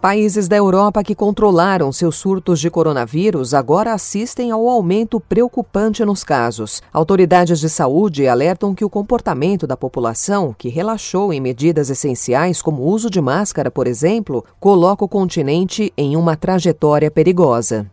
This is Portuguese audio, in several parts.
Países da Europa que controlaram seus surtos de coronavírus agora assistem ao aumento preocupante nos casos. Autoridades de saúde alertam que o comportamento da população, que relaxou em medidas essenciais como o uso de máscara, por exemplo, coloca o continente em uma trajetória perigosa.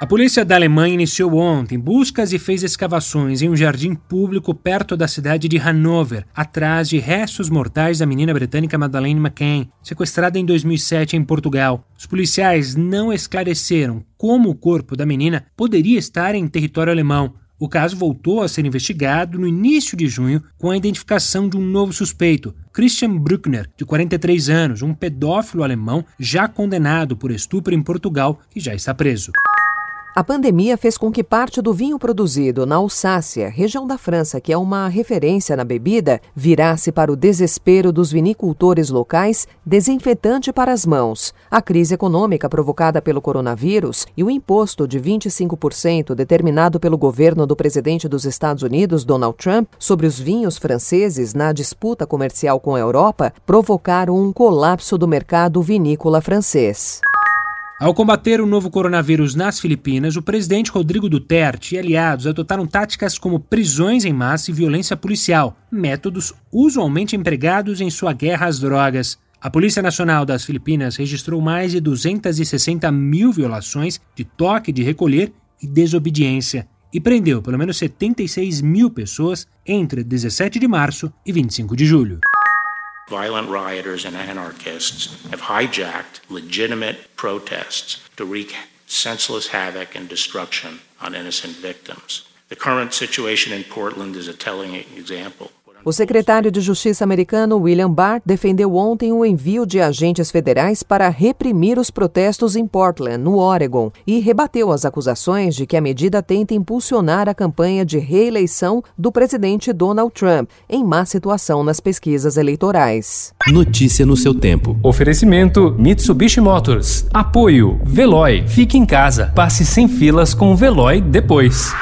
A polícia da Alemanha iniciou ontem buscas e fez escavações em um jardim público perto da cidade de Hanover, atrás de restos mortais da menina britânica Madeleine McCann, sequestrada em 2007 em Portugal. Os policiais não esclareceram como o corpo da menina poderia estar em território alemão. O caso voltou a ser investigado no início de junho com a identificação de um novo suspeito, Christian Bruckner, de 43 anos, um pedófilo alemão já condenado por estupro em Portugal, que já está preso. A pandemia fez com que parte do vinho produzido na Alsácia, região da França que é uma referência na bebida, virasse para o desespero dos vinicultores locais desinfetante para as mãos. A crise econômica provocada pelo coronavírus e o imposto de 25% determinado pelo governo do presidente dos Estados Unidos, Donald Trump, sobre os vinhos franceses na disputa comercial com a Europa provocaram um colapso do mercado vinícola francês. Ao combater o novo coronavírus nas Filipinas, o presidente Rodrigo Duterte e aliados adotaram táticas como prisões em massa e violência policial, métodos usualmente empregados em sua guerra às drogas. A Polícia Nacional das Filipinas registrou mais de 260 mil violações de toque de recolher e desobediência e prendeu pelo menos 76 mil pessoas entre 17 de março e 25 de julho. Violent rioters and anarchists have hijacked legitimate protests to wreak senseless havoc and destruction on innocent victims. The current situation in Portland is a telling example. O secretário de Justiça americano William Barr defendeu ontem o envio de agentes federais para reprimir os protestos em Portland, no Oregon, e rebateu as acusações de que a medida tenta impulsionar a campanha de reeleição do presidente Donald Trump, em má situação nas pesquisas eleitorais. Notícia no seu tempo. Oferecimento Mitsubishi Motors. Apoio Veloy. Fique em casa. Passe sem filas com o Veloy depois.